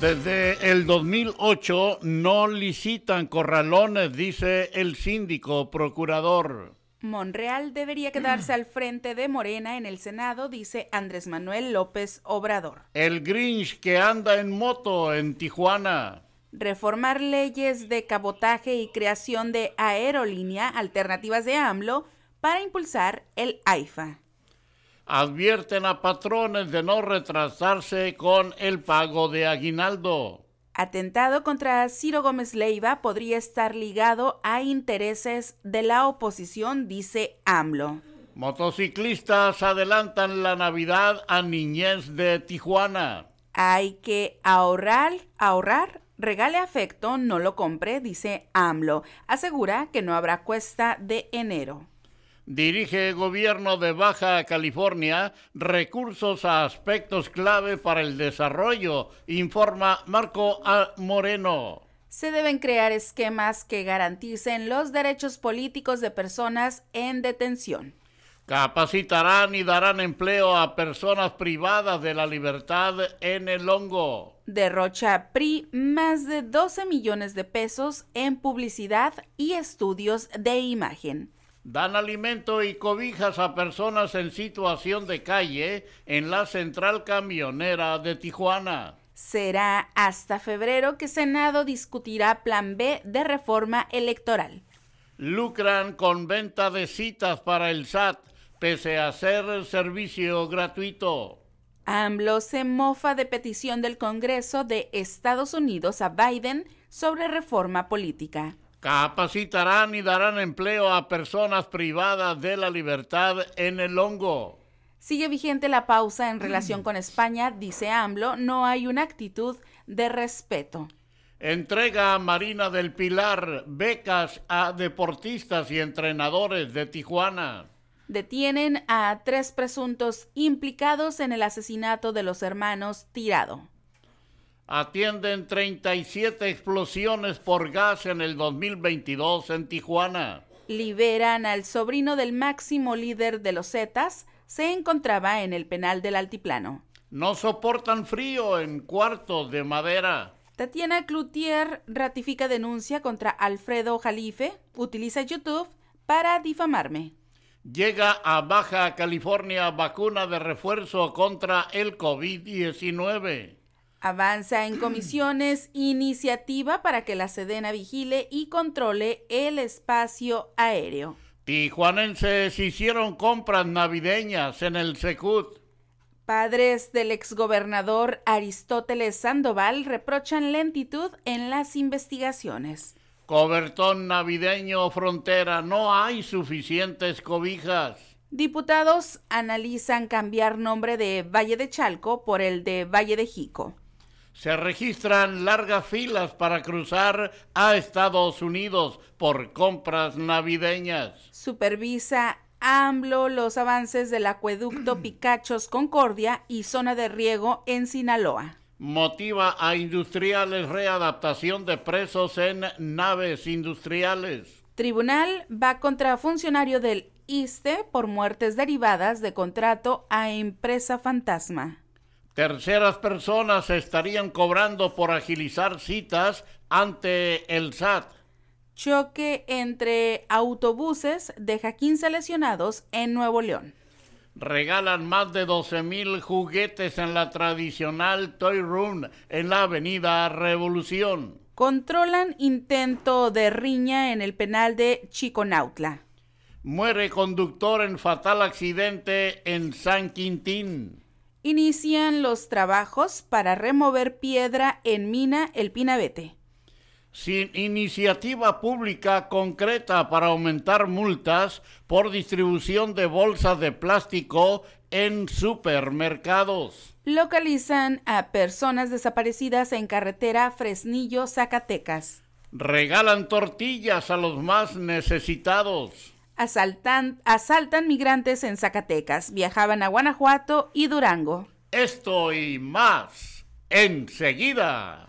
Desde el 2008 no licitan corralones, dice el síndico procurador. Monreal debería quedarse al frente de Morena en el Senado, dice Andrés Manuel López Obrador. El Grinch que anda en moto en Tijuana. Reformar leyes de cabotaje y creación de aerolínea alternativas de AMLO para impulsar el AIFA advierten a patrones de no retrasarse con el pago de aguinaldo. Atentado contra Ciro Gómez Leiva podría estar ligado a intereses de la oposición, dice AMLO. Motociclistas adelantan la Navidad a niñez de Tijuana. Hay que ahorrar, ahorrar, regale afecto, no lo compre, dice AMLO. Asegura que no habrá cuesta de enero dirige gobierno de Baja California recursos a aspectos clave para el desarrollo, informa Marco A. Moreno. Se deben crear esquemas que garanticen los derechos políticos de personas en detención. Capacitarán y darán empleo a personas privadas de la libertad en el hongo. Derrocha PRI más de 12 millones de pesos en publicidad y estudios de imagen dan alimento y cobijas a personas en situación de calle en la central camionera de Tijuana. Será hasta febrero que Senado discutirá Plan B de reforma electoral. Lucran con venta de citas para el SAT, pese a ser servicio gratuito. AMLO se mofa de petición del Congreso de Estados Unidos a Biden sobre reforma política. Capacitarán y darán empleo a personas privadas de la libertad en el hongo. Sigue vigente la pausa en relación con España, dice AMLO, no hay una actitud de respeto. Entrega a Marina del Pilar becas a deportistas y entrenadores de Tijuana. Detienen a tres presuntos implicados en el asesinato de los hermanos Tirado atienden 37 explosiones por gas en el 2022 en Tijuana. Liberan al sobrino del máximo líder de los Zetas, se encontraba en el penal del Altiplano. No soportan frío en cuartos de madera. Tatiana Cloutier ratifica denuncia contra Alfredo Jalife, utiliza YouTube para difamarme. Llega a Baja California vacuna de refuerzo contra el COVID-19. Avanza en comisiones iniciativa para que la Sedena vigile y controle el espacio aéreo. Tijuanenses hicieron compras navideñas en el Secut. Padres del exgobernador Aristóteles Sandoval reprochan lentitud en las investigaciones. Cobertón navideño frontera, no hay suficientes cobijas. Diputados analizan cambiar nombre de Valle de Chalco por el de Valle de Jico se registran largas filas para cruzar a Estados Unidos por compras navideñas. Supervisa AMLO los avances del acueducto Picachos Concordia y zona de riego en Sinaloa. Motiva a industriales readaptación de presos en naves industriales. Tribunal va contra funcionario del ISTE por muertes derivadas de contrato a empresa fantasma. Terceras personas estarían cobrando por agilizar citas ante el SAT. Choque entre autobuses deja 15 lesionados en Nuevo León. Regalan más de 12 mil juguetes en la tradicional Toy Room en la Avenida Revolución. Controlan intento de riña en el penal de Chiconautla. Muere conductor en fatal accidente en San Quintín. Inician los trabajos para remover piedra en mina El Pinabete. Sin iniciativa pública concreta para aumentar multas por distribución de bolsas de plástico en supermercados. Localizan a personas desaparecidas en carretera Fresnillo, Zacatecas. Regalan tortillas a los más necesitados. Asaltan, migrantes en Zacatecas. Viajaban a Guanajuato y Durango. Esto y más enseguida.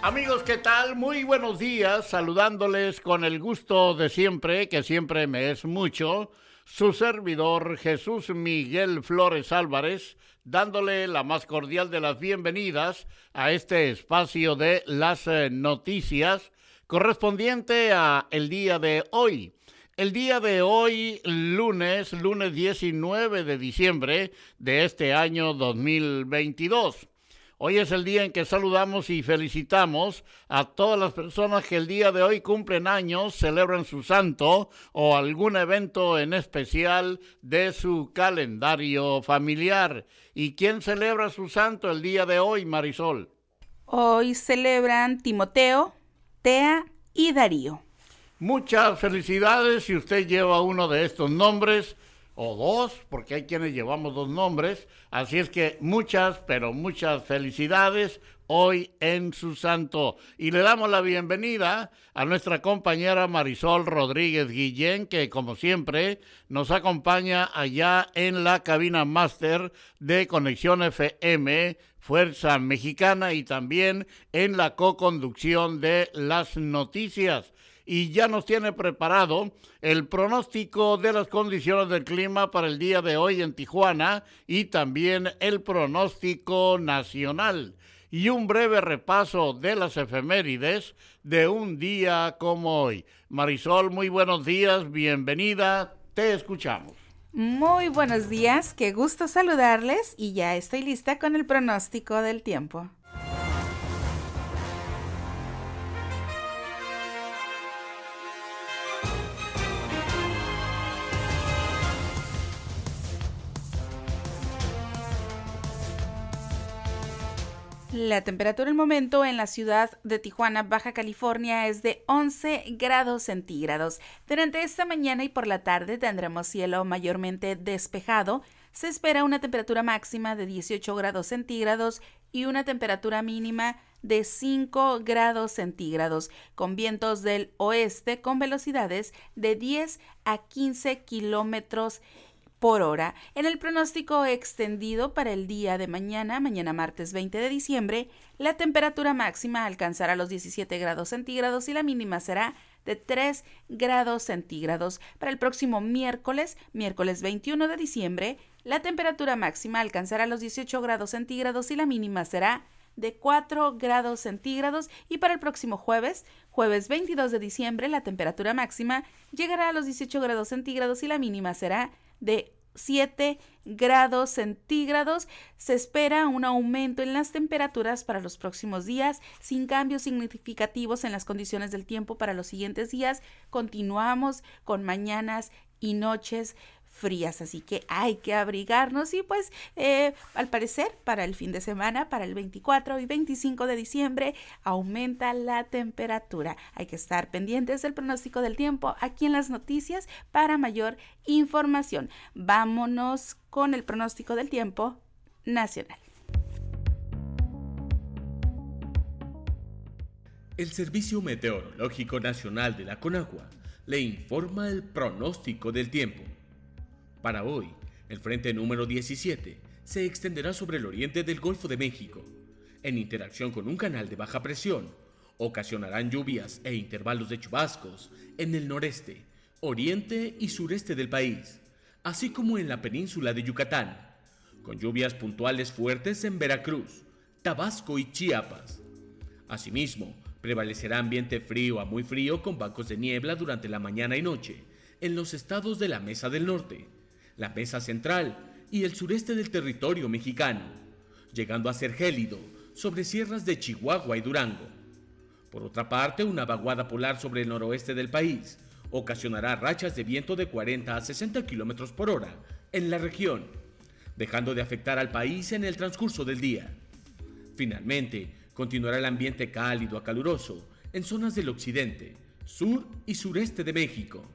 Amigos, ¿qué tal? Muy buenos días, saludándoles con el gusto de siempre, que siempre me es mucho, su servidor Jesús Miguel Flores Álvarez, dándole la más cordial de las bienvenidas a este espacio de las eh, noticias correspondiente a el día de hoy. El día de hoy, lunes, lunes 19 de diciembre de este año 2022. Hoy es el día en que saludamos y felicitamos a todas las personas que el día de hoy cumplen años, celebran su santo o algún evento en especial de su calendario familiar. ¿Y quién celebra su santo el día de hoy, Marisol? Hoy celebran Timoteo, Tea y Darío. Muchas felicidades si usted lleva uno de estos nombres o dos, porque hay quienes llevamos dos nombres. Así es que muchas, pero muchas felicidades hoy en su santo. Y le damos la bienvenida a nuestra compañera Marisol Rodríguez Guillén, que como siempre nos acompaña allá en la cabina máster de Conexión FM Fuerza Mexicana y también en la co-conducción de las noticias. Y ya nos tiene preparado el pronóstico de las condiciones del clima para el día de hoy en Tijuana y también el pronóstico nacional y un breve repaso de las efemérides de un día como hoy. Marisol, muy buenos días, bienvenida, te escuchamos. Muy buenos días, qué gusto saludarles y ya estoy lista con el pronóstico del tiempo. La temperatura el momento en la ciudad de Tijuana, Baja California, es de 11 grados centígrados. Durante esta mañana y por la tarde tendremos cielo mayormente despejado. Se espera una temperatura máxima de 18 grados centígrados y una temperatura mínima de 5 grados centígrados, con vientos del oeste con velocidades de 10 a 15 kilómetros por hora. En el pronóstico extendido para el día de mañana, mañana martes 20 de diciembre, la temperatura máxima alcanzará los 17 grados centígrados y la mínima será de 3 grados centígrados. Para el próximo miércoles, miércoles 21 de diciembre, la temperatura máxima alcanzará los 18 grados centígrados y la mínima será de 4 grados centígrados y para el próximo jueves, jueves 22 de diciembre, la temperatura máxima llegará a los 18 grados centígrados y la mínima será de 7 grados centígrados. Se espera un aumento en las temperaturas para los próximos días, sin cambios significativos en las condiciones del tiempo para los siguientes días. Continuamos con mañanas y noches frías, así que hay que abrigarnos y pues eh, al parecer para el fin de semana, para el 24 y 25 de diciembre, aumenta la temperatura. Hay que estar pendientes del pronóstico del tiempo aquí en las noticias para mayor información. Vámonos con el pronóstico del tiempo nacional. El Servicio Meteorológico Nacional de la Conagua le informa el pronóstico del tiempo. Para hoy, el frente número 17 se extenderá sobre el oriente del Golfo de México, en interacción con un canal de baja presión. Ocasionarán lluvias e intervalos de chubascos en el noreste, oriente y sureste del país, así como en la península de Yucatán, con lluvias puntuales fuertes en Veracruz, Tabasco y Chiapas. Asimismo, prevalecerá ambiente frío a muy frío con bancos de niebla durante la mañana y noche en los estados de la Mesa del Norte, la Mesa Central y el sureste del territorio mexicano, llegando a ser gélido sobre sierras de Chihuahua y Durango. Por otra parte, una vaguada polar sobre el noroeste del país ocasionará rachas de viento de 40 a 60 kilómetros por hora en la región, dejando de afectar al país en el transcurso del día. Finalmente, continuará el ambiente cálido a caluroso en zonas del occidente, sur y sureste de México.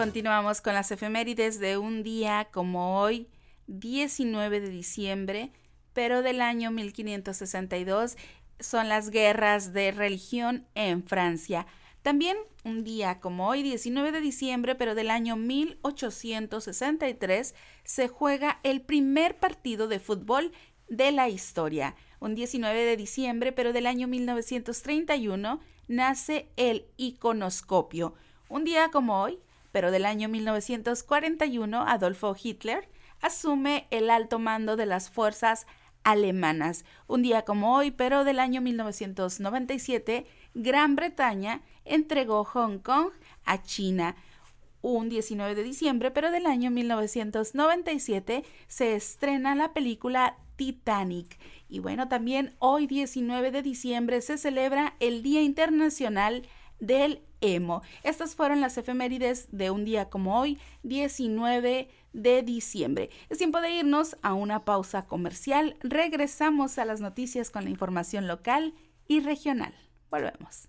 Continuamos con las efemérides de un día como hoy, 19 de diciembre, pero del año 1562 son las guerras de religión en Francia. También un día como hoy, 19 de diciembre, pero del año 1863, se juega el primer partido de fútbol de la historia. Un 19 de diciembre, pero del año 1931, nace el iconoscopio. Un día como hoy, pero del año 1941 Adolfo Hitler asume el alto mando de las fuerzas alemanas. Un día como hoy, pero del año 1997, Gran Bretaña entregó Hong Kong a China. Un 19 de diciembre, pero del año 1997, se estrena la película Titanic. Y bueno, también hoy 19 de diciembre se celebra el Día Internacional del emo. Estas fueron las efemérides de un día como hoy, 19 de diciembre. Es tiempo de irnos a una pausa comercial. Regresamos a las noticias con la información local y regional. Volvemos.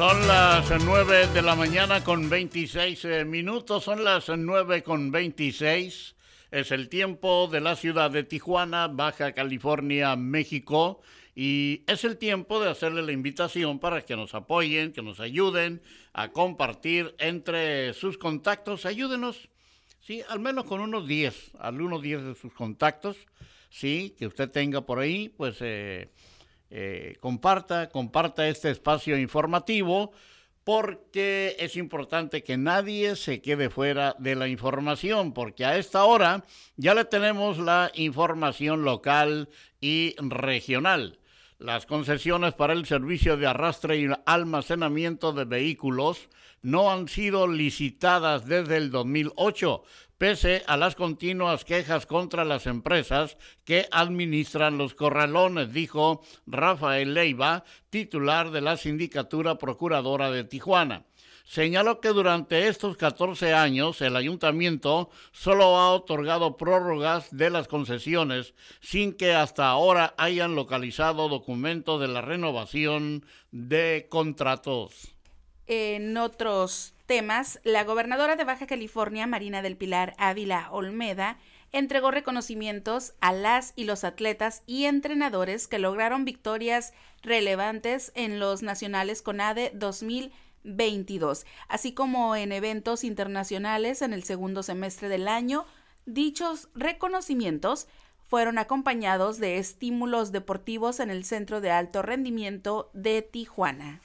Son las 9 de la mañana con 26 eh, minutos, son las 9 con 26. Es el tiempo de la ciudad de Tijuana, Baja California, México. Y es el tiempo de hacerle la invitación para que nos apoyen, que nos ayuden a compartir entre sus contactos. Ayúdenos, sí, al menos con unos 10, algunos 10 de sus contactos, sí, que usted tenga por ahí, pues... Eh, eh, comparta, comparta este espacio informativo porque es importante que nadie se quede fuera de la información, porque a esta hora ya le tenemos la información local y regional. Las concesiones para el servicio de arrastre y almacenamiento de vehículos no han sido licitadas desde el 2008, pese a las continuas quejas contra las empresas que administran los corralones, dijo Rafael Leiva, titular de la Sindicatura Procuradora de Tijuana. Señaló que durante estos 14 años el ayuntamiento solo ha otorgado prórrogas de las concesiones sin que hasta ahora hayan localizado documentos de la renovación de contratos. En otros temas, la gobernadora de Baja California, Marina del Pilar Ávila Olmeda, entregó reconocimientos a las y los atletas y entrenadores que lograron victorias relevantes en los nacionales CONADE 2022, así como en eventos internacionales en el segundo semestre del año. Dichos reconocimientos fueron acompañados de estímulos deportivos en el Centro de Alto Rendimiento de Tijuana.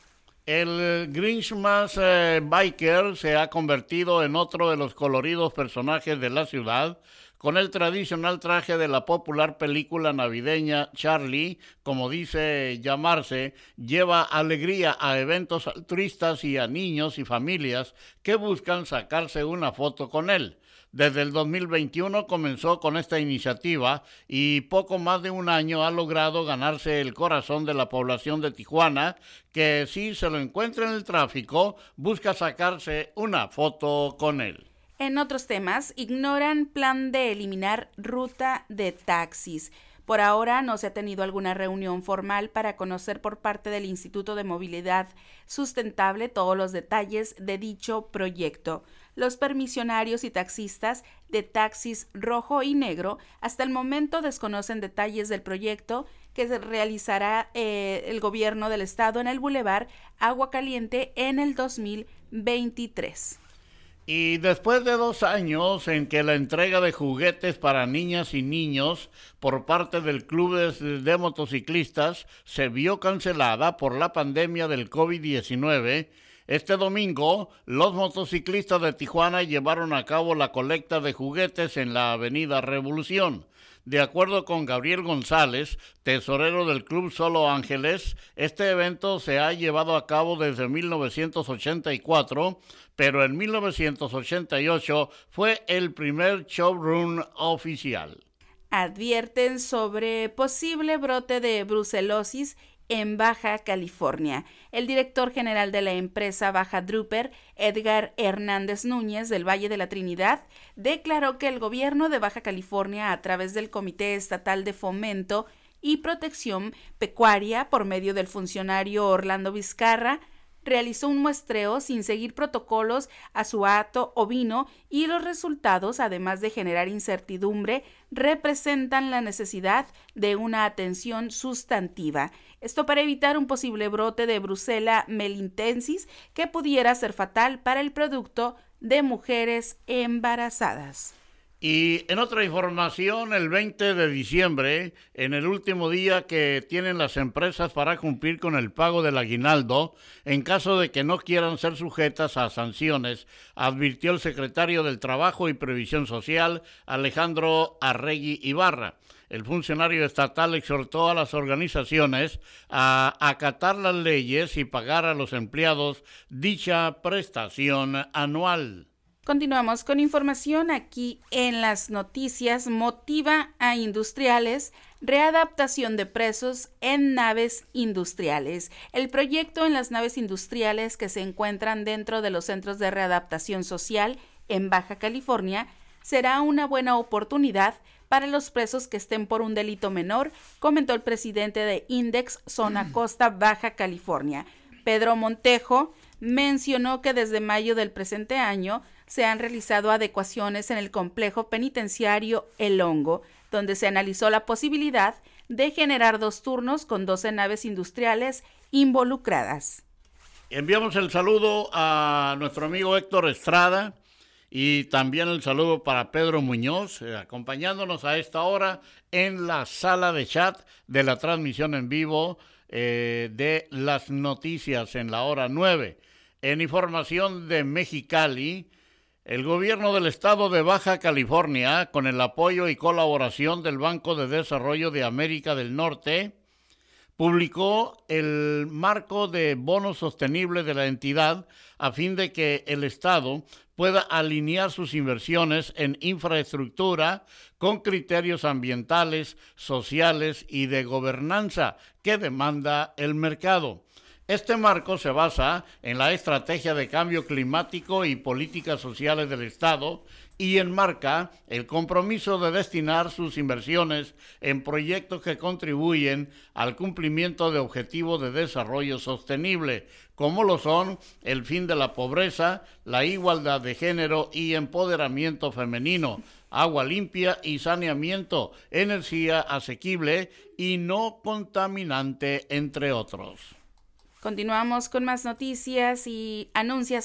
El Grinch más eh, biker se ha convertido en otro de los coloridos personajes de la ciudad, con el tradicional traje de la popular película navideña Charlie, como dice llamarse, lleva alegría a eventos altruistas y a niños y familias que buscan sacarse una foto con él. Desde el 2021 comenzó con esta iniciativa y poco más de un año ha logrado ganarse el corazón de la población de Tijuana, que si se lo encuentra en el tráfico, busca sacarse una foto con él. En otros temas, ignoran plan de eliminar ruta de taxis. Por ahora no se ha tenido alguna reunión formal para conocer por parte del Instituto de Movilidad Sustentable todos los detalles de dicho proyecto los permisionarios y taxistas de taxis rojo y negro hasta el momento desconocen detalles del proyecto que realizará eh, el gobierno del estado en el bulevar Agua Caliente en el 2023. Y después de dos años en que la entrega de juguetes para niñas y niños por parte del Club de Motociclistas se vio cancelada por la pandemia del COVID-19, este domingo, los motociclistas de Tijuana llevaron a cabo la colecta de juguetes en la Avenida Revolución. De acuerdo con Gabriel González, tesorero del Club Solo Ángeles, este evento se ha llevado a cabo desde 1984, pero en 1988 fue el primer showroom oficial. Advierten sobre posible brote de brucelosis en Baja California. El director general de la empresa Baja Drupper, Edgar Hernández Núñez del Valle de la Trinidad, declaró que el gobierno de Baja California, a través del Comité Estatal de Fomento y Protección Pecuaria, por medio del funcionario Orlando Vizcarra, realizó un muestreo sin seguir protocolos a su hato ovino y los resultados, además de generar incertidumbre, representan la necesidad de una atención sustantiva. Esto para evitar un posible brote de Brucella melintensis que pudiera ser fatal para el producto de mujeres embarazadas. Y en otra información, el 20 de diciembre, en el último día que tienen las empresas para cumplir con el pago del aguinaldo, en caso de que no quieran ser sujetas a sanciones, advirtió el secretario del Trabajo y Previsión Social, Alejandro Arregui Ibarra. El funcionario estatal exhortó a las organizaciones a acatar las leyes y pagar a los empleados dicha prestación anual. Continuamos con información aquí en las noticias. Motiva a industriales readaptación de presos en naves industriales. El proyecto en las naves industriales que se encuentran dentro de los centros de readaptación social en Baja California será una buena oportunidad para los presos que estén por un delito menor, comentó el presidente de Index Zona Costa Baja California. Pedro Montejo mencionó que desde mayo del presente año se han realizado adecuaciones en el complejo penitenciario El Hongo, donde se analizó la posibilidad de generar dos turnos con 12 naves industriales involucradas. Enviamos el saludo a nuestro amigo Héctor Estrada y también el saludo para Pedro Muñoz, eh, acompañándonos a esta hora en la sala de chat de la transmisión en vivo eh, de las noticias en la hora 9. En información de Mexicali, el gobierno del estado de Baja California, con el apoyo y colaboración del Banco de Desarrollo de América del Norte, publicó el marco de bono sostenible de la entidad a fin de que el Estado pueda alinear sus inversiones en infraestructura con criterios ambientales, sociales y de gobernanza que demanda el mercado. Este marco se basa en la estrategia de cambio climático y políticas sociales del Estado y enmarca el compromiso de destinar sus inversiones en proyectos que contribuyen al cumplimiento de objetivos de desarrollo sostenible, como lo son el fin de la pobreza, la igualdad de género y empoderamiento femenino, agua limpia y saneamiento, energía asequible y no contaminante, entre otros. Continuamos con más noticias y anuncia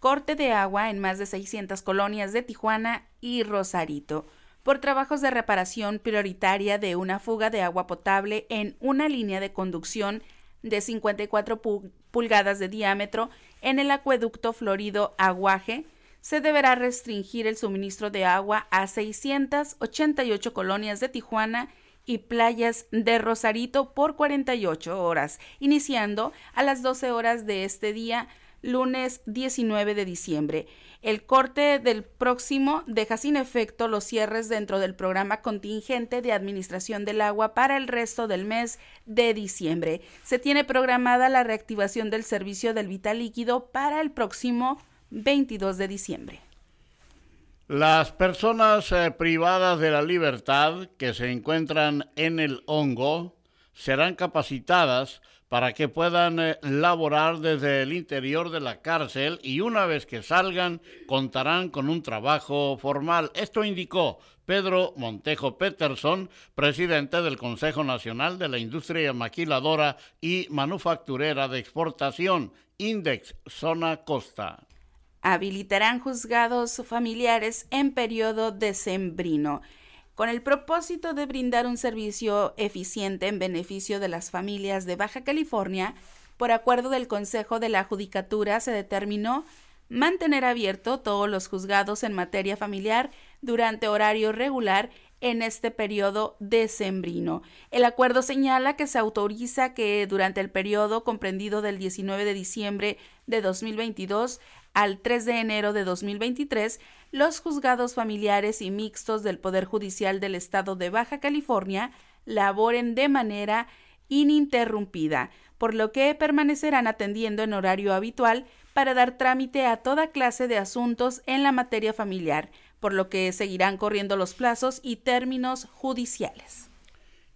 corte de agua en más de 600 colonias de Tijuana y Rosarito por trabajos de reparación prioritaria de una fuga de agua potable en una línea de conducción de 54 pulgadas de diámetro en el acueducto Florido Aguaje, se deberá restringir el suministro de agua a 688 colonias de Tijuana y playas de Rosarito por 48 horas, iniciando a las 12 horas de este día, lunes 19 de diciembre. El corte del próximo deja sin efecto los cierres dentro del programa contingente de administración del agua para el resto del mes de diciembre. Se tiene programada la reactivación del servicio del vital líquido para el próximo 22 de diciembre. Las personas eh, privadas de la libertad que se encuentran en el hongo serán capacitadas para que puedan eh, laborar desde el interior de la cárcel y una vez que salgan contarán con un trabajo formal. Esto indicó Pedro Montejo Peterson, presidente del Consejo Nacional de la Industria Maquiladora y Manufacturera de Exportación, Index Zona Costa. Habilitarán juzgados familiares en periodo decembrino con el propósito de brindar un servicio eficiente en beneficio de las familias de Baja California, por acuerdo del Consejo de la Judicatura se determinó mantener abierto todos los juzgados en materia familiar durante horario regular en este periodo decembrino. El acuerdo señala que se autoriza que durante el periodo comprendido del 19 de diciembre de 2022 al 3 de enero de 2023, los juzgados familiares y mixtos del Poder Judicial del Estado de Baja California laboren de manera ininterrumpida, por lo que permanecerán atendiendo en horario habitual para dar trámite a toda clase de asuntos en la materia familiar, por lo que seguirán corriendo los plazos y términos judiciales.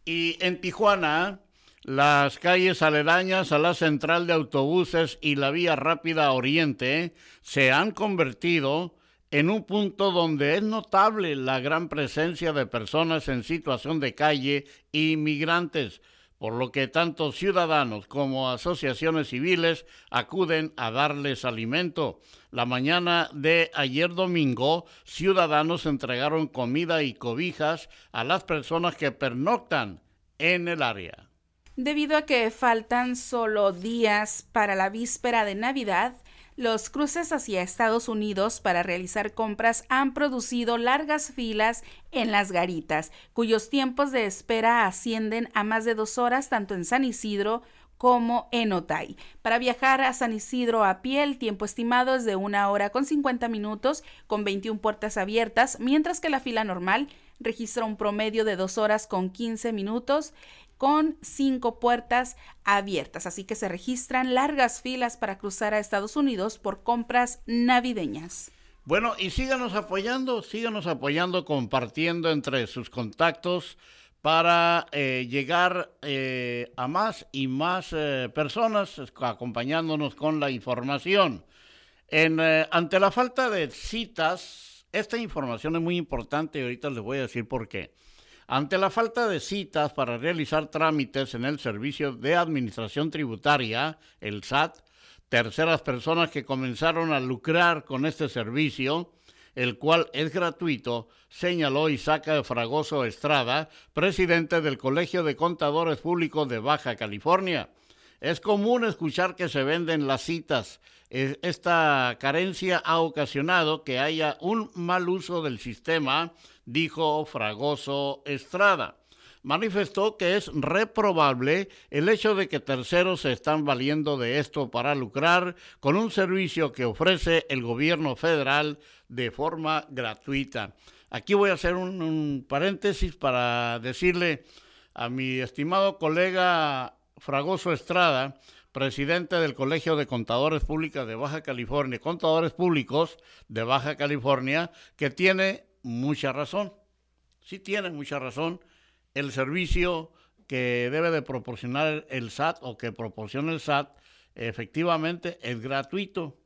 Y en Tijuana, las calles aledañas a la central de autobuses y la vía rápida Oriente se han convertido en un punto donde es notable la gran presencia de personas en situación de calle y migrantes, por lo que tanto ciudadanos como asociaciones civiles acuden a darles alimento. La mañana de ayer domingo, ciudadanos entregaron comida y cobijas a las personas que pernoctan en el área. Debido a que faltan solo días para la víspera de Navidad, los cruces hacia Estados Unidos para realizar compras han producido largas filas en las garitas, cuyos tiempos de espera ascienden a más de dos horas tanto en San Isidro como en Otay. Para viajar a San Isidro a pie, el tiempo estimado es de una hora con 50 minutos, con 21 puertas abiertas, mientras que la fila normal registra un promedio de dos horas con 15 minutos con cinco puertas abiertas, así que se registran largas filas para cruzar a Estados Unidos por compras navideñas. Bueno, y síganos apoyando, síganos apoyando, compartiendo entre sus contactos para eh, llegar eh, a más y más eh, personas acompañándonos con la información. En, ante la falta de citas, esta información es muy importante y ahorita les voy a decir por qué. Ante la falta de citas para realizar trámites en el Servicio de Administración Tributaria, el SAT, terceras personas que comenzaron a lucrar con este servicio, el cual es gratuito, señaló Isaac Fragoso Estrada, presidente del Colegio de Contadores Públicos de Baja California. Es común escuchar que se venden las citas. Esta carencia ha ocasionado que haya un mal uso del sistema dijo Fragoso Estrada. Manifestó que es reprobable el hecho de que terceros se están valiendo de esto para lucrar con un servicio que ofrece el gobierno federal de forma gratuita. Aquí voy a hacer un, paréntesis para decirle a mi estimado colega Fragoso Estrada, presidente del Colegio de Contadores Públicos de Baja California, Contadores Públicos de Baja California, que tiene mucha razón. Sí tiene mucha razón. El servicio que debe de proporcionar el SAT o que proporciona el SAT efectivamente es gratuito.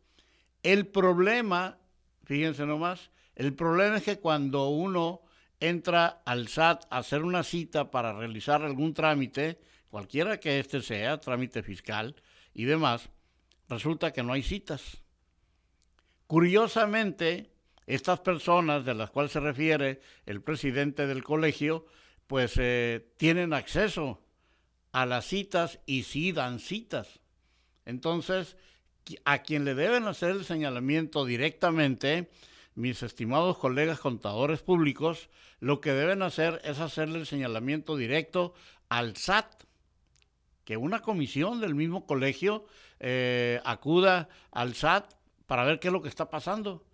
El problema, fíjense nomás, el problema es que cuando uno entra al SAT a hacer una cita para realizar algún trámite, cualquiera que éste sea, trámite fiscal y demás, resulta que no hay citas. Curiosamente, estas personas de las cuales se refiere el presidente del colegio, pues eh, tienen acceso a las citas y sí dan citas. Entonces, a quien le deben hacer el señalamiento directamente, mis estimados colegas contadores públicos, lo que deben hacer es hacerle el señalamiento directo al SAT, que una comisión del mismo colegio eh, acuda al SAT para ver qué es lo que está pasando.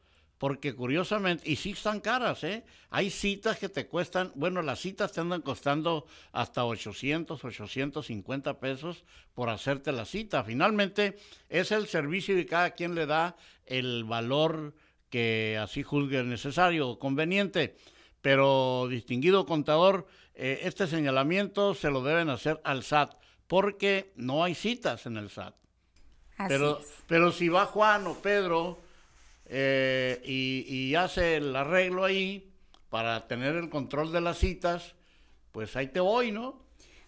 Porque curiosamente, y sí están caras, ¿eh? Hay citas que te cuestan, bueno, las citas te andan costando hasta 800, 850 pesos por hacerte la cita. Finalmente, es el servicio y cada quien le da el valor que así juzgue necesario o conveniente. Pero, distinguido contador, eh, este señalamiento se lo deben hacer al SAT, porque no hay citas en el SAT. pero, pero si va Juan o Pedro eh, y, hace el arreglo ahí para tener el control de las citas, pues ahí te voy, ¿no?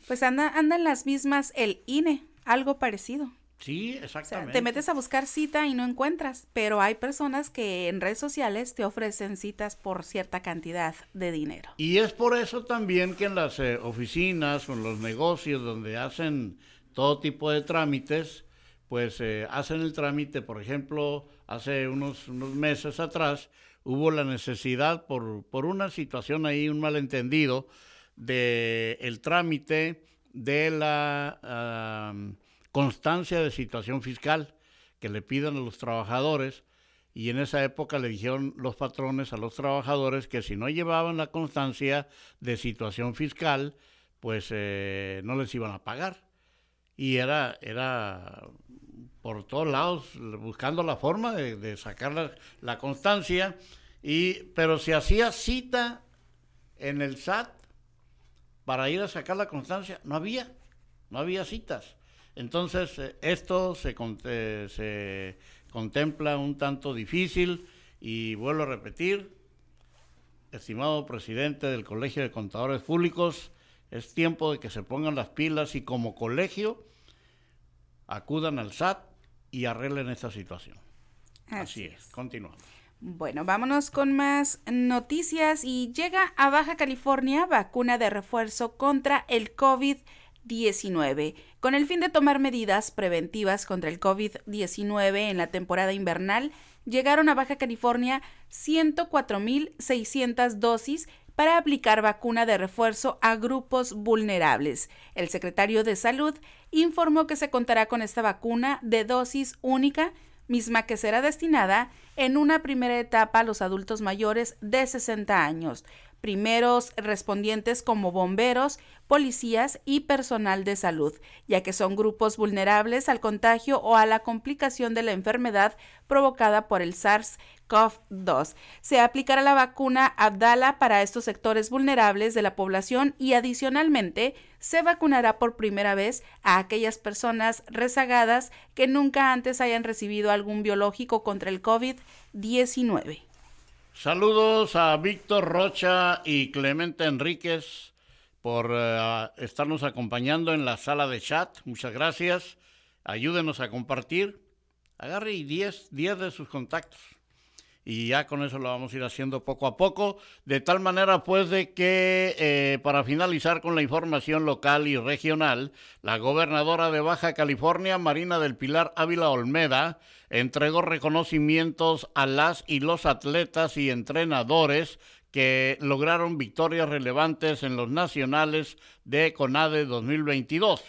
Pues anda, andan las mismas el INE, algo parecido. Sí, exactamente. te metes a buscar cita y no encuentras, pero hay personas que en redes sociales te ofrecen citas por cierta cantidad de dinero. Y es por eso también que en las eh, oficinas o en los negocios donde hacen todo tipo de trámites, pues eh, hacen el trámite, por ejemplo, hace unos, meses atrás hubo la necesidad por, por una situación ahí, un malentendido, de el trámite de la constancia de situación fiscal que le pidan a los trabajadores y en esa época le dijeron los patrones a los trabajadores que si no llevaban la constancia de situación fiscal, pues eh, no les iban a pagar. Y era, era por todos lados, buscando la forma de, sacar la, constancia, y, pero se hacía cita en el SAT para ir a sacar la constancia, no había, no había citas. Entonces, eh, esto se, eh, se contempla un tanto difícil y vuelvo a repetir, estimado presidente del Colegio de Contadores Públicos, es tiempo de que se pongan las pilas y como colegio acudan al SAT y arreglen esta situación. Así, es. continuamos. Bueno, vámonos con más noticias y llega a Baja California vacuna de refuerzo contra el COVID-19. Con el fin de tomar medidas preventivas contra el COVID-19 en la temporada invernal, llegaron a Baja California 104.600 dosis para aplicar vacuna de refuerzo a grupos vulnerables. El secretario de Salud informó que se contará con esta vacuna de dosis única, misma que será destinada en una primera etapa a los adultos mayores de 60 años, primeros respondientes como bomberos, policías y personal de salud, ya que son grupos vulnerables al contagio o a la complicación de la enfermedad provocada por el SARS COV-2. Se aplicará la vacuna Abdala para estos sectores vulnerables de la población y adicionalmente se vacunará por primera vez a aquellas personas rezagadas que nunca antes hayan recibido algún biológico contra el COVID-19. Saludos a Víctor Rocha y Clemente Enríquez por eh, estarnos acompañando en la sala de chat. Muchas gracias. Ayúdenos a compartir. Agarre 10 de sus contactos y ya con eso lo vamos a ir haciendo poco a poco, de tal manera pues de que eh, para finalizar con la información local y regional, la gobernadora de Baja California, Marina del Pilar Ávila Olmeda, entregó reconocimientos a las y los atletas y entrenadores que lograron victorias relevantes en los nacionales de CONADE 2022.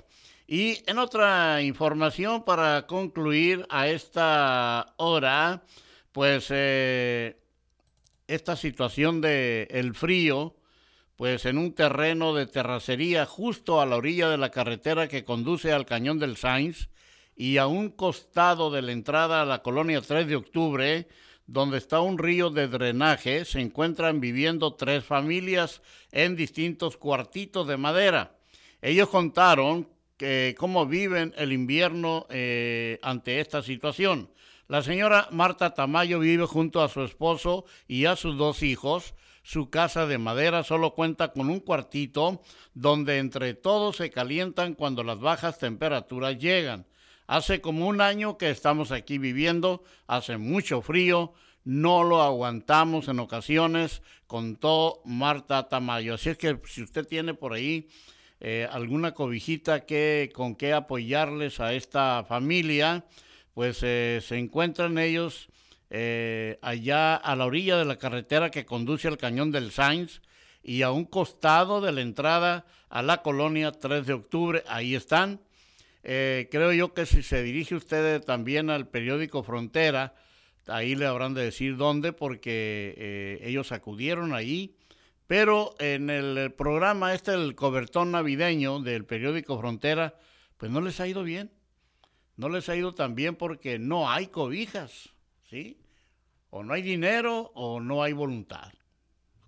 Y en otra información para concluir a esta hora, pues eh, esta situación de el frío, pues en un terreno de terracería justo a la orilla de la carretera que conduce al Cañón del Sainz y a un costado de la entrada a la colonia 3 de octubre, donde está un río de drenaje, se encuentran viviendo tres familias en distintos cuartitos de madera. Ellos contaron cómo viven el invierno eh, ante esta situación. La señora Marta Tamayo vive junto a su esposo y a sus dos hijos. Su casa de madera solo cuenta con un cuartito donde entre todos se calientan cuando las bajas temperaturas llegan. Hace como un año que estamos aquí viviendo, hace mucho frío, no lo aguantamos en ocasiones, contó Marta Tamayo. Así es que si usted tiene por ahí eh, alguna cobijita que, con qué apoyarles a esta familia, pues se encuentran ellos allá a la orilla de la carretera que conduce al cañón del Sainz y a un costado de la entrada a la colonia 3 de octubre. Ahí están. creo yo que si se dirige usted también al periódico Frontera, ahí le habrán de decir dónde, porque ellos acudieron ahí pero en el programa este, el cobertón navideño del periódico Frontera, pues no les ha ido bien. No les ha ido tan bien porque no hay cobijas, ¿sí? O no hay dinero o no hay voluntad.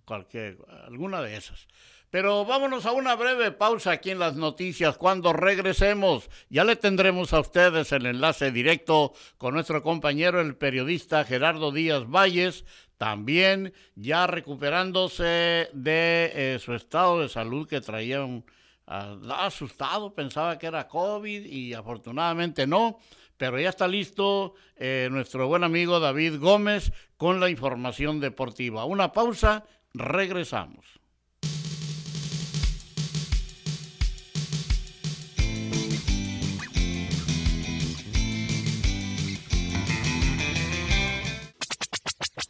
Cualquier, alguna de esas. Pero vámonos a una breve pausa aquí en las noticias. Cuando regresemos, ya le tendremos a ustedes el enlace directo con nuestro compañero, el periodista Gerardo Díaz Valles, también ya recuperándose de eh, su estado de salud que traía un, asustado, pensaba que era COVID y afortunadamente no, pero ya está listo eh, nuestro buen amigo David Gómez con la información deportiva. Una pausa, regresamos.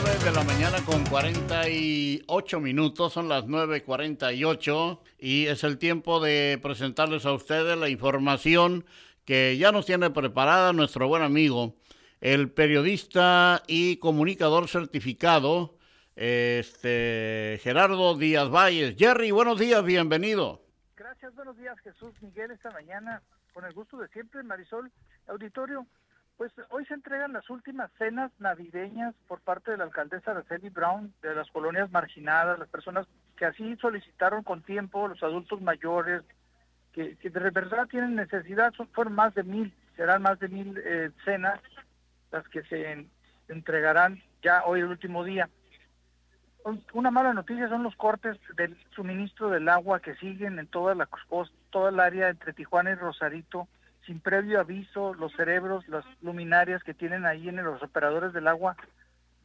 9 de la mañana con 48 minutos, son las 9.48 y es el tiempo de presentarles a ustedes la información que ya nos tiene preparada nuestro buen amigo, el periodista y comunicador certificado, este Gerardo Díaz Valles. Jerry, buenos días, bienvenido. Gracias, buenos días Jesús Miguel, esta mañana, con el gusto de siempre, Marisol, auditorio. Pues hoy se entregan las últimas cenas navideñas por parte de la alcaldesa Araceli Brown de las colonias marginadas, las personas que así solicitaron con tiempo, los adultos mayores, que, de verdad tienen necesidad, son, fueron más de mil, serán más de mil eh, cenas las que se entregarán ya hoy el último día. Una mala noticia son los cortes del suministro del agua que siguen en toda la toda el área entre Tijuana y Rosarito sin previo aviso, los cerebros, las luminarias que tienen ahí en los operadores del agua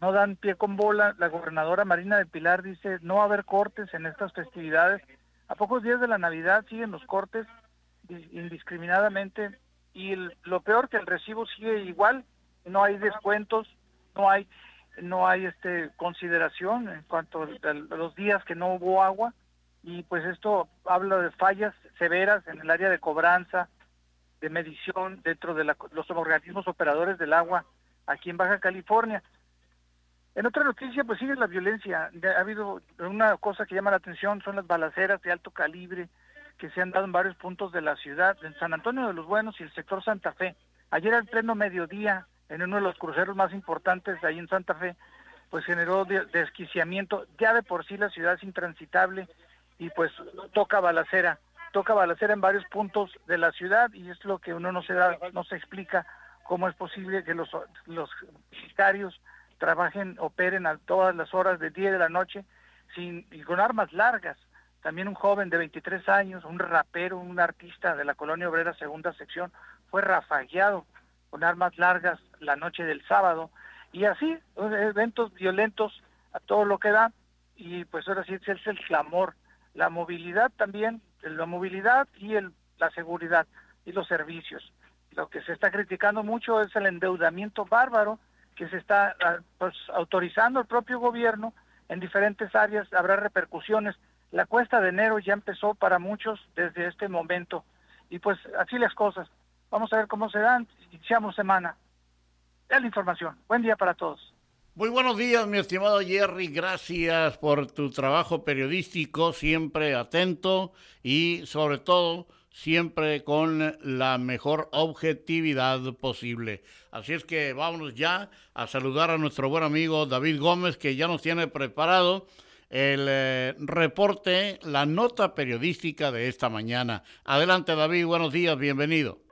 no dan pie con bola. La gobernadora Marina de Pilar dice no va a haber cortes en estas festividades. A pocos días de la Navidad siguen los cortes indiscriminadamente y lo peor que el recibo sigue igual, no hay descuentos, no hay no hay este consideración en cuanto a los días que no hubo agua y pues esto habla de fallas severas en el área de cobranza, de medición dentro de los organismos operadores del agua aquí en Baja California. En otra noticia, pues sigue la violencia. Ha habido una cosa que llama la atención, son las balaceras de alto calibre que se han dado en varios puntos de la ciudad, en San Antonio de los Buenos y el sector Santa Fe. Ayer al pleno mediodía, en uno de los cruceros más importantes ahí en Santa Fe, pues generó desquiciamiento. Ya de por sí la ciudad es intransitable y pues toca balacera toca balacera en varios puntos de la ciudad y es lo que uno no se da, no se explica cómo es posible que los, los sicarios trabajen, operen a todas las horas de día y de la noche sin, y con armas largas. También un joven de 23 años, un rapero, un artista de la colonia obrera segunda sección, fue rafagueado con armas largas la noche del sábado. Y así, eventos violentos a todo lo que da. Y pues ahora sí es el clamor. La movilidad también la movilidad y el, la seguridad y los servicios. Lo que se está criticando mucho es el endeudamiento bárbaro que se está ah, pues, autorizando el propio gobierno en diferentes áreas. Habrá repercusiones. La cuesta de enero ya empezó para muchos desde este momento. Y pues así las cosas. Vamos a ver cómo se dan. Iniciamos semana. Es la información. Buen día para todos. Muy buenos días, mi estimado Jerry. Gracias por tu trabajo periodístico, siempre atento y sobre todo siempre con la mejor objetividad posible. Así es que vámonos ya a saludar a nuestro buen amigo David Gómez, que ya nos tiene preparado el eh, reporte, la nota periodística de esta mañana. Adelante, David, buenos días, bienvenido.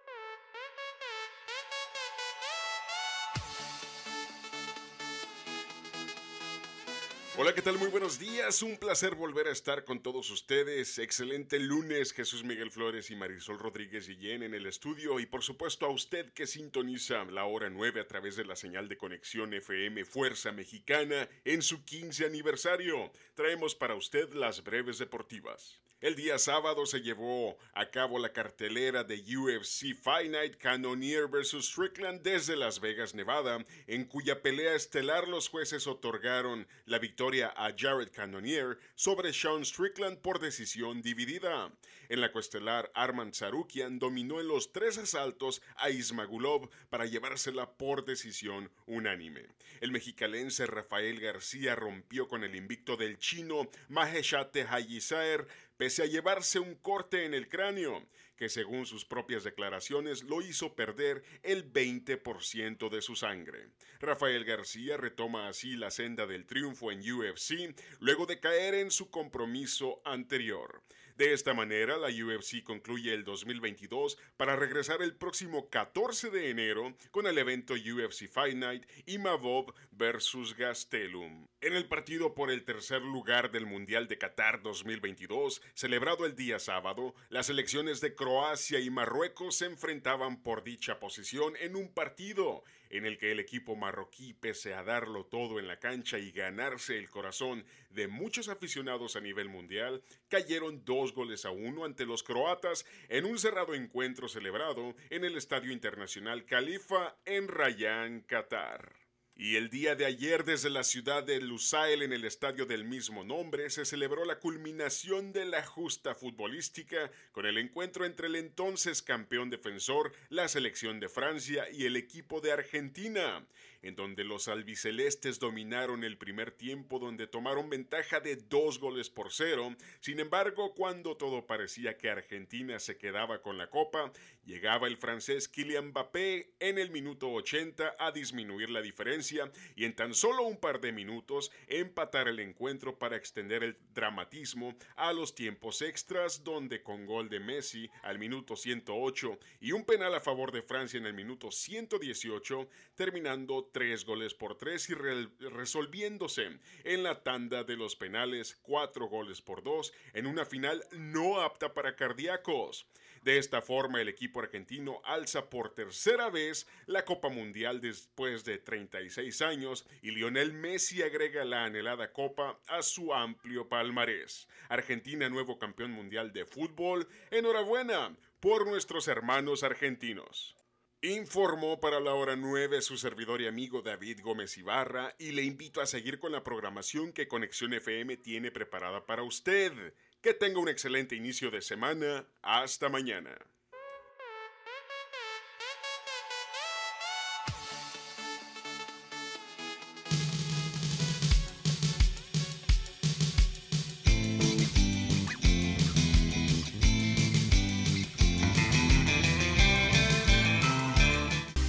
Hola, ¿qué tal? Muy buenos días. Un placer volver a estar con todos ustedes. Excelente lunes, Jesús Miguel Flores y Marisol Rodríguez Guillén en el estudio. Y por supuesto a usted que sintoniza la hora 9 a través de la señal de conexión FM Fuerza Mexicana en su 15 aniversario. Traemos para usted las breves deportivas. El día sábado se llevó a cabo la cartelera de UFC Fight Night Cannonier vs. Strickland desde Las Vegas, Nevada, en cuya pelea estelar los jueces otorgaron la victoria a Jared Cannonier sobre Sean Strickland por decisión dividida. En la cuestelar, Arman Sarukian dominó en los tres asaltos a Ismagulov para llevársela por decisión unánime. El mexicalense Rafael García rompió con el invicto del chino Maheshate Hayisaer pese a llevarse un corte en el cráneo, que según sus propias declaraciones lo hizo perder el 20% de su sangre. Rafael García retoma así la senda del triunfo en UFC luego de caer en su compromiso anterior. De esta manera, la UFC concluye el 2022 para regresar el próximo 14 de enero con el evento UFC Fight Night y Mavov versus Gastelum. En el partido por el tercer lugar del Mundial de Qatar 2022, celebrado el día sábado, las selecciones de Croacia y Marruecos se enfrentaban por dicha posición en un partido en el que el equipo marroquí, pese a darlo todo en la cancha y ganarse el corazón de muchos aficionados a nivel mundial, cayeron dos goles a uno ante los croatas en un cerrado encuentro celebrado en el Estadio Internacional Khalifa en Rayán, Qatar. Y el día de ayer desde la ciudad de Lusail en el estadio del mismo nombre se celebró la culminación de la justa futbolística con el encuentro entre el entonces campeón defensor, la selección de Francia y el equipo de Argentina en donde los albicelestes dominaron el primer tiempo donde tomaron ventaja de dos goles por cero. Sin embargo, cuando todo parecía que Argentina se quedaba con la copa, llegaba el francés Kylian Mbappé en el minuto 80 a disminuir la diferencia y en tan solo un par de minutos empatar el encuentro para extender el dramatismo a los tiempos extras donde con gol de Messi al minuto 108 y un penal a favor de Francia en el minuto 118 terminando tres goles por tres y resolviéndose en la tanda de los penales cuatro goles por dos en una final no apta para cardíacos. De esta forma, el equipo argentino alza por tercera vez la Copa Mundial después de 36 años y Lionel Messi agrega la anhelada Copa a su amplio palmarés. Argentina, nuevo campeón mundial de fútbol. Enhorabuena por nuestros hermanos argentinos. Informó para la hora 9 su servidor y amigo David Gómez Ibarra y le invito a seguir con la programación que Conexión FM tiene preparada para usted. Que tenga un excelente inicio de semana. Hasta mañana.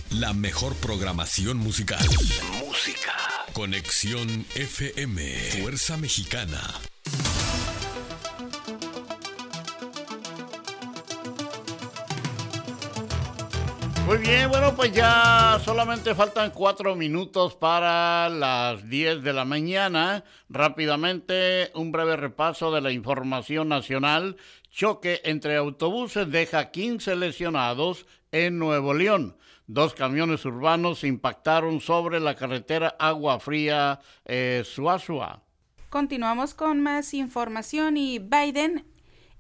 La mejor programación musical. Música. Conexión FM. Fuerza Mexicana. Muy bien, bueno, pues ya solamente faltan cuatro minutos para las 10 de la mañana. Rápidamente, un breve repaso de la información nacional. Choque entre autobuses deja 15 lesionados en Nuevo León dos camiones urbanos impactaron sobre la carretera Agua Fría eh, Suazua. Continuamos con más información y Biden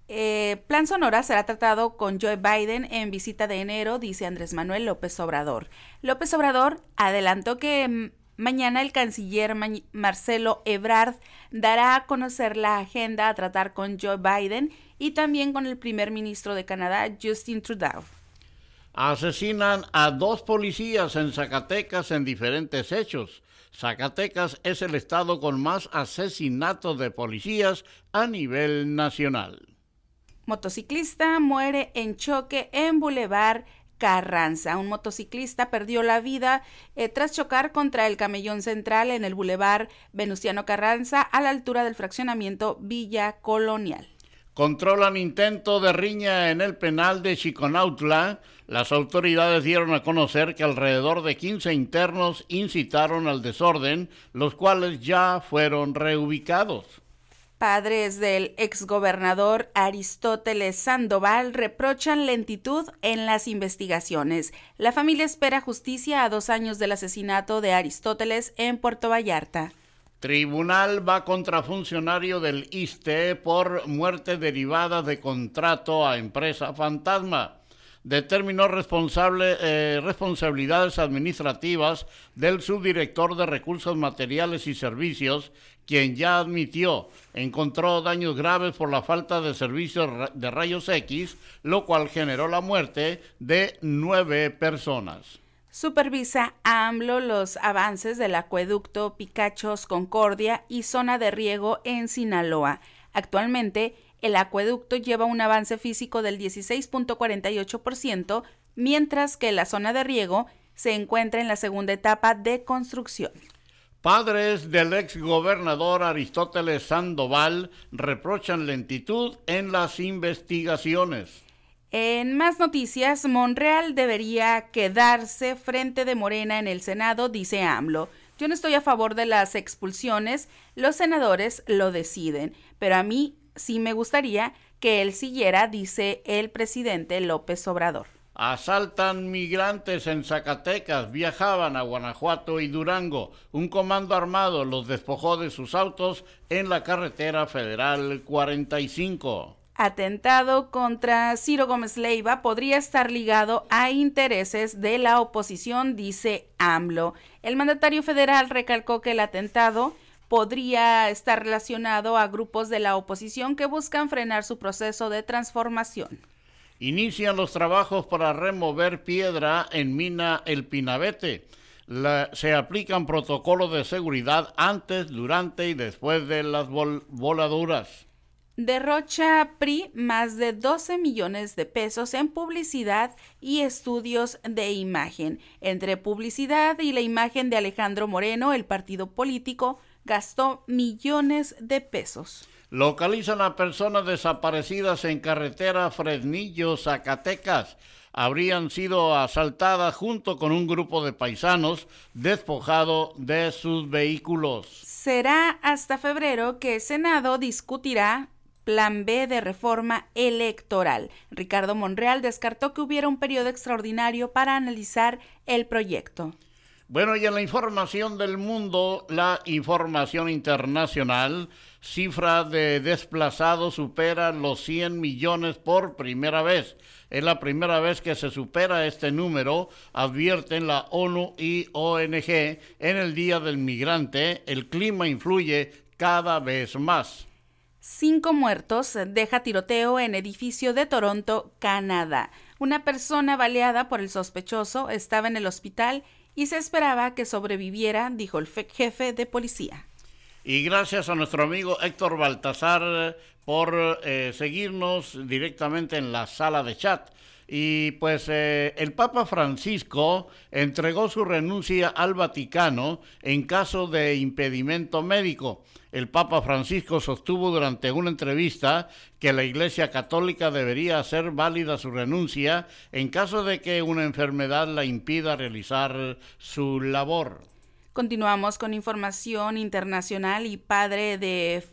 eh, Plan Sonora será tratado con Joe Biden en visita de enero, dice Andrés Manuel López Obrador. López Obrador adelantó que mm, mañana el canciller Marcelo Ebrard dará a conocer la agenda a tratar con Joe Biden y también con el primer ministro de Canadá, Justin Trudeau. Asesinan a dos policías en Zacatecas en diferentes hechos. Zacatecas es el estado con más asesinatos de policías a nivel nacional. Motociclista muere en choque en Boulevard Carranza. Un motociclista perdió la vida eh, tras chocar contra el camellón central en el Boulevard Venustiano Carranza a la altura del fraccionamiento Villa Colonial. controlan intento de riña en el penal de Chiconautla. Las autoridades dieron a conocer que alrededor de 15 internos incitaron al desorden, los cuales ya fueron reubicados. Padres del exgobernador Aristóteles Sandoval reprochan lentitud en las investigaciones. La familia espera justicia a dos años del asesinato de Aristóteles en Puerto Vallarta. Tribunal va contra funcionario del ISTE por muerte derivada de contrato a empresa fantasma determinó responsable, eh, responsabilidades administrativas del subdirector de Recursos Materiales y Servicios, quien ya admitió encontró daños graves por la falta de servicios de rayos X, lo cual generó la muerte de nueve personas. Supervisa AMLO los avances del acueducto Picachos Concordia y zona de riego en Sinaloa. Actualmente, el acueducto lleva un avance físico del 16.48%, mientras que la zona de riego se encuentra en la segunda etapa de construcción. Padres del ex gobernador Aristóteles Sandoval reprochan lentitud en las investigaciones. En más noticias, Monreal debería quedarse frente de Morena en el Senado, dice AMLO. Yo no estoy a favor de las expulsiones, los senadores lo deciden, pero a mí sí me gustaría que él siguiera, dice el presidente López Obrador. Asaltan migrantes en Zacatecas, viajaban a Guanajuato y Durango. Un comando armado los despojó de sus autos en la carretera federal 45. Atentado contra Ciro Gómez Leiva podría estar ligado a intereses de la oposición, dice AMLO. El mandatario federal recalcó que el atentado podría estar relacionado a grupos de la oposición que buscan frenar su proceso de transformación. Inician los trabajos para remover piedra en mina El Pinabete. se aplican protocolos de seguridad antes, durante y después de las voladuras. Derrocha PRI más de 12 millones de pesos en publicidad y estudios de imagen. Entre publicidad y la imagen de Alejandro Moreno, el partido político gastó millones de pesos. Localizan a personas desaparecidas en carretera Fresnillo, Zacatecas. Habrían sido asaltadas junto con un grupo de paisanos despojado de sus vehículos. Será hasta febrero que el Senado discutirá Plan B de reforma electoral. Ricardo Monreal descartó que hubiera un periodo extraordinario para analizar el proyecto. Bueno, y en la información del mundo, la información internacional, cifra de desplazados supera los 100 millones por primera vez. Es la primera vez que se supera este número, advierten la ONU y ONG. En el Día del Migrante, el clima influye cada vez más. Cinco muertos deja tiroteo en edificio de Toronto, Canadá. Una persona baleada por el sospechoso estaba en el hospital y se esperaba que sobreviviera, dijo el jefe de policía. Y gracias a nuestro amigo Héctor Baltasar por eh, seguirnos directamente en la sala de chat. Y pues eh, el Papa Francisco entregó su renuncia al Vaticano en caso de impedimento médico. El Papa Francisco sostuvo durante una entrevista que la Iglesia Católica debería hacer válida su renuncia en caso de que una enfermedad la impida realizar su labor. Continuamos con información internacional y padre de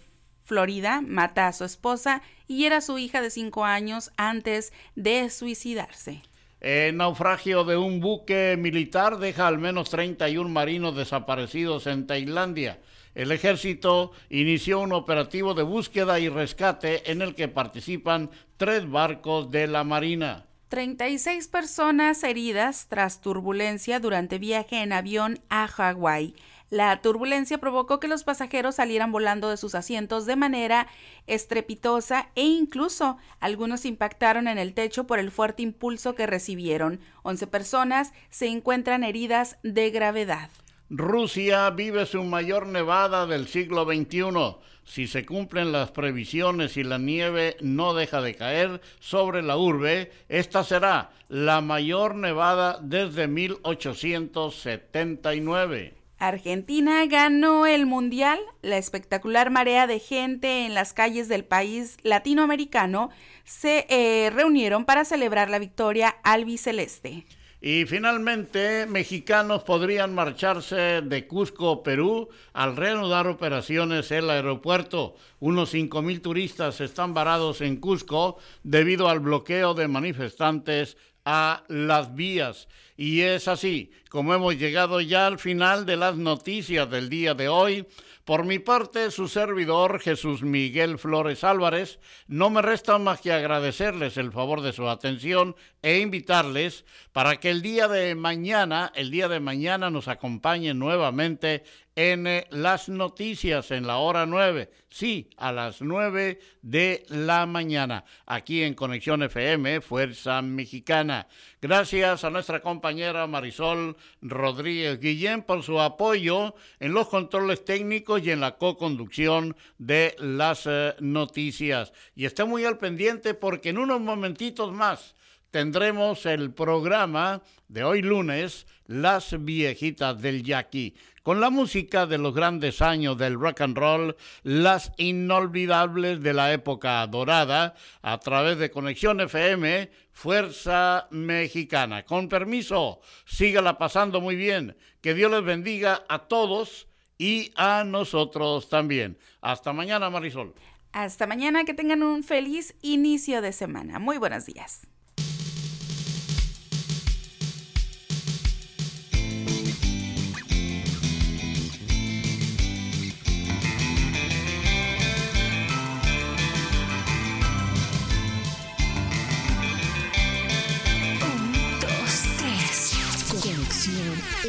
Florida mata a su esposa y era su hija de cinco años antes de suicidarse. El naufragio de un buque militar deja al menos 31 marinos desaparecidos en Tailandia. El ejército inició un operativo de búsqueda y rescate en el que participan tres barcos de la Marina. 36 personas heridas tras turbulencia durante viaje en avión a Hawái. La turbulencia provocó que los pasajeros salieran volando de sus asientos de manera estrepitosa e incluso algunos impactaron en el techo por el fuerte impulso que recibieron. 11 personas se encuentran heridas de gravedad. Rusia vive su mayor nevada del siglo XXI. Si se cumplen las previsiones y la nieve no deja de caer sobre la urbe, esta será la mayor nevada desde 1879. Argentina ganó el Mundial. La espectacular marea de gente en las calles del país latinoamericano se eh, reunieron para celebrar la victoria albiceleste. Y finalmente, mexicanos podrían marcharse de Cusco, Perú, al reanudar operaciones el aeropuerto. Unos 5.000 turistas están varados en Cusco debido al bloqueo de manifestantes a las vías. Y es así, como hemos llegado ya al final de las noticias del día de hoy, por mi parte, su servidor Jesús Miguel Flores Álvarez, no me resta más que agradecerles el favor de su atención e invitarles para que el día de mañana, el día de mañana nos acompañen nuevamente en las noticias en la hora 9, sí, a las 9 de la mañana, aquí en Conexión FM, Fuerza Mexicana. Gracias a nuestra compañera Marisol Rodríguez Guillén por su apoyo en los controles técnicos y en la co-conducción de las eh, noticias. Y esté muy al pendiente porque en unos momentitos más tendremos el programa de hoy lunes, Las viejitas del Jackie con la música de los grandes años del rock and roll, las inolvidables de la época dorada, a través de Conexión FM, Fuerza Mexicana. Con permiso, sígala pasando muy bien. Que Dios les bendiga a todos y a nosotros también. Hasta mañana, Marisol. Hasta mañana, que tengan un feliz inicio de semana. Muy buenos días.